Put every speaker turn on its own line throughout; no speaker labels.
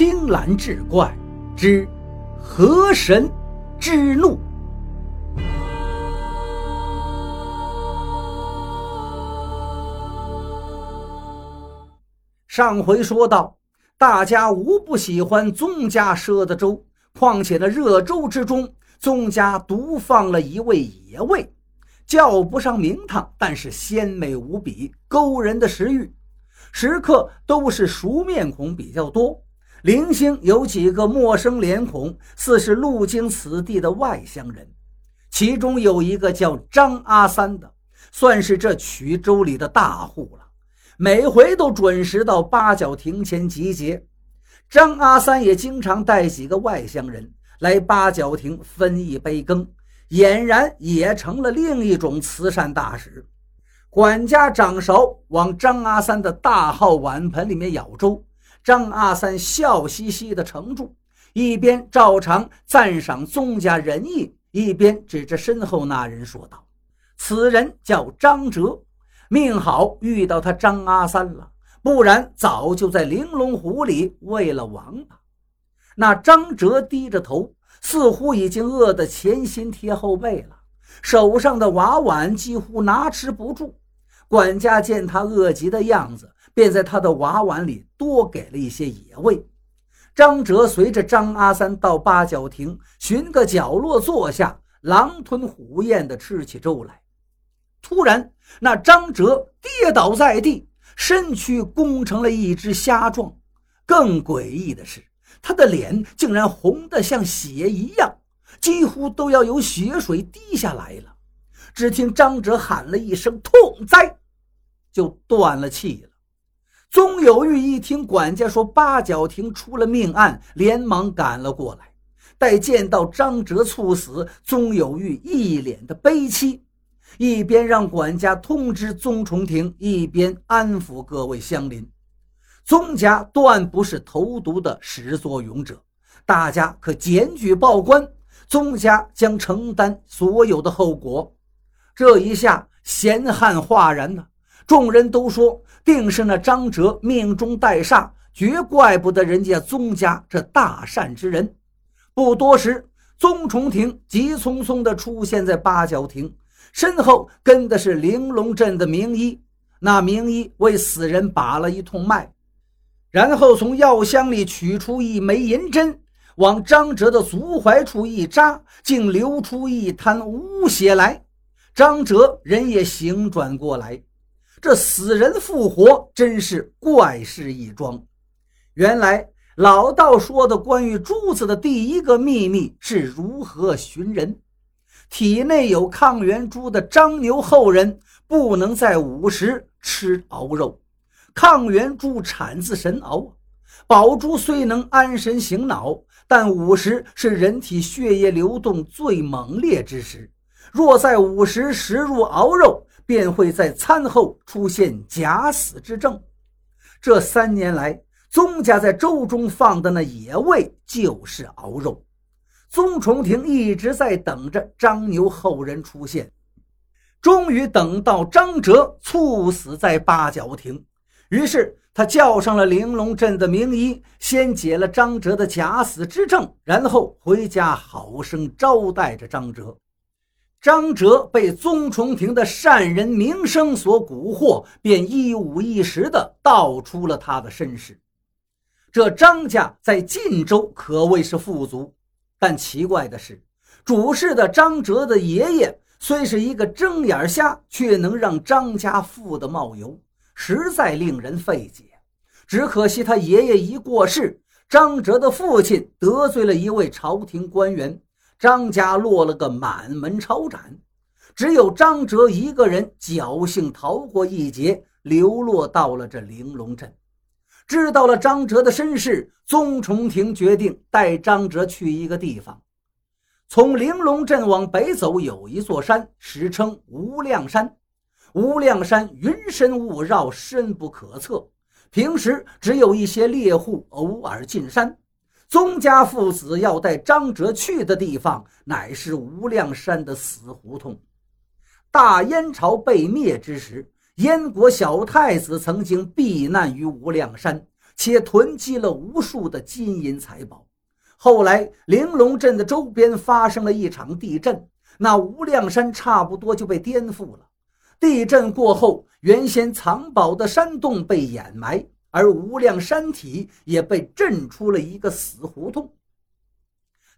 青蓝志怪之河神之怒。上回说到，大家无不喜欢宗家赊的粥，况且那热粥之中，宗家独放了一味野味，叫不上名堂，但是鲜美无比，勾人的食欲。食客都是熟面孔比较多，零星有几个陌生脸孔，似是路经此地的外乡人。其中有一个叫张阿三的，算是这曲州里的大户了。每回都准时到八角亭前集结。张阿三也经常带几个外乡人来八角亭分一杯羹，俨然也成了另一种慈善大使。管家掌勺往张阿三的大号碗盆里面舀粥，张阿三笑嘻嘻地盛住，一边照常赞赏宗家仁义，一边指着身后那人说道：“此人叫张哲。”命好遇到他张阿三了，不然早就在玲珑湖里喂了王八。那张哲低着头，似乎已经饿得前心贴后背了，手上的瓦碗几乎拿持不住。管家见他饿极的样子，便在他的瓦碗里多给了一些野味。张哲随着张阿三到八角亭，寻个角落坐下，狼吞虎咽地吃起粥来。突然，那张哲跌倒在地，身躯弓成了一只虾状。更诡异的是，他的脸竟然红得像血一样，几乎都要有血水滴下来了。只听张哲喊了一声“痛哉”，就断了气了。宗有玉一听管家说八角亭出了命案，连忙赶了过来。待见到张哲猝死，宗有玉一脸的悲戚。一边让管家通知宗重庭，一边安抚各位乡邻。宗家断不是投毒的始作俑者，大家可检举报官，宗家将承担所有的后果。这一下，闲汉哗然呐！众人都说，定是那张哲命中带煞，绝怪不得人家宗家这大善之人。不多时，宗重庭急匆匆地出现在八角亭。身后跟的是玲珑镇的名医，那名医为死人把了一通脉，然后从药箱里取出一枚银针，往张哲的足踝处一扎，竟流出一滩污血来。张哲人也醒转过来，这死人复活，真是怪事一桩。原来老道说的关于珠子的第一个秘密是如何寻人。体内有抗元珠的张牛后人不能在午时吃熬肉。抗元珠产自神熬，宝珠虽能安神醒脑，但午时是人体血液流动最猛烈之时。若在午时食入熬肉，便会在餐后出现假死之症。这三年来，宗家在粥中放的那野味就是熬肉。宗重庭一直在等着张牛后人出现，终于等到张哲猝死在八角亭。于是他叫上了玲珑镇的名医，先解了张哲的假死之症，然后回家好生招待着张哲。张哲被宗崇庭的善人名声所蛊惑，便一五一十的道出了他的身世。这张家在晋州可谓是富足。但奇怪的是，主事的张哲的爷爷虽是一个睁眼瞎，却能让张家富得冒油，实在令人费解。只可惜他爷爷一过世，张哲的父亲得罪了一位朝廷官员，张家落了个满门抄斩。只有张哲一个人侥幸逃过一劫，流落到了这玲珑镇。知道了张哲的身世，宗崇庭决定带张哲去一个地方。从玲珑镇往北走，有一座山，史称无量山。无量山云深雾绕，深不可测，平时只有一些猎户偶尔进山。宗家父子要带张哲去的地方，乃是无量山的死胡同。大燕朝被灭之时。燕国小太子曾经避难于无量山，且囤积了无数的金银财宝。后来，玲珑镇的周边发生了一场地震，那无量山差不多就被颠覆了。地震过后，原先藏宝的山洞被掩埋，而无量山体也被震出了一个死胡同。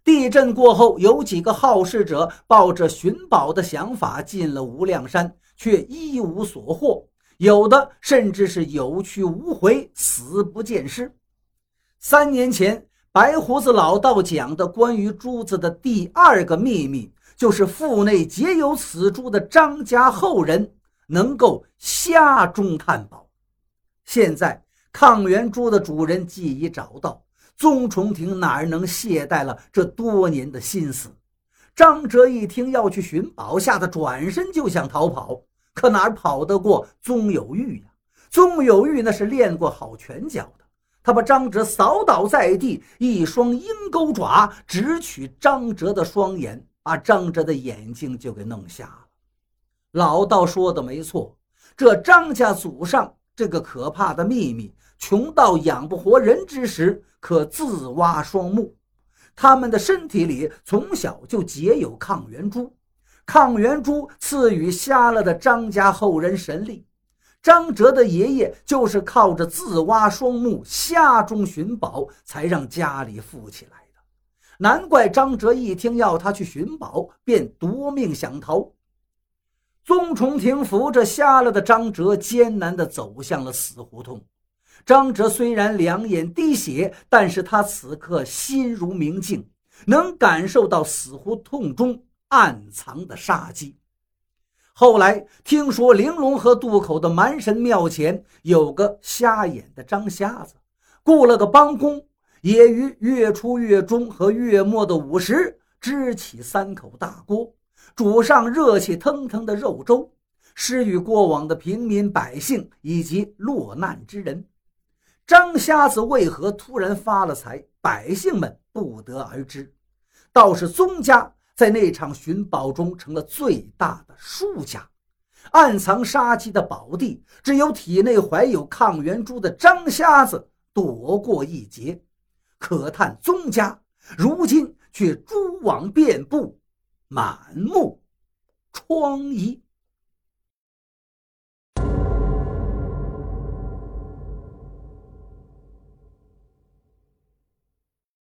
地震过后，有几个好事者抱着寻宝的想法进了无量山，却一无所获，有的甚至是有去无回，死不见尸。三年前，白胡子老道讲的关于珠子的第二个秘密，就是腹内结有此珠的张家后人能够瞎中探宝。现在，抗元珠的主人既已找到。宗崇庭哪能懈怠了这多年的心思？张哲一听要去寻宝，吓得转身就想逃跑，可哪儿跑得过宗有玉呀？宗有玉那是练过好拳脚的，他把张哲扫倒在地，一双鹰钩爪直取张哲的双眼，把张哲的眼睛就给弄瞎了。老道说的没错，这张家祖上这个可怕的秘密，穷到养不活人之时。可自挖双目，他们的身体里从小就结有抗元珠，抗元珠赐予瞎了的张家后人神力。张哲的爷爷就是靠着自挖双目、瞎中寻宝，才让家里富起来的。难怪张哲一听要他去寻宝，便夺命想逃。宗崇庭扶着瞎了的张哲，艰难地走向了死胡同。张哲虽然两眼滴血，但是他此刻心如明镜，能感受到死胡同中暗藏的杀机。后来听说玲珑河渡口的蛮神庙前有个瞎眼的张瞎子，雇了个帮工，也于月初、月中和月末的午时支起三口大锅，煮上热气腾腾的肉粥，施予过往的平民百姓以及落难之人。张瞎子为何突然发了财？百姓们不得而知。倒是宗家在那场寻宝中成了最大的输家。暗藏杀机的宝地，只有体内怀有抗元珠的张瞎子躲过一劫。可叹宗家如今却蛛网遍布，满目疮痍。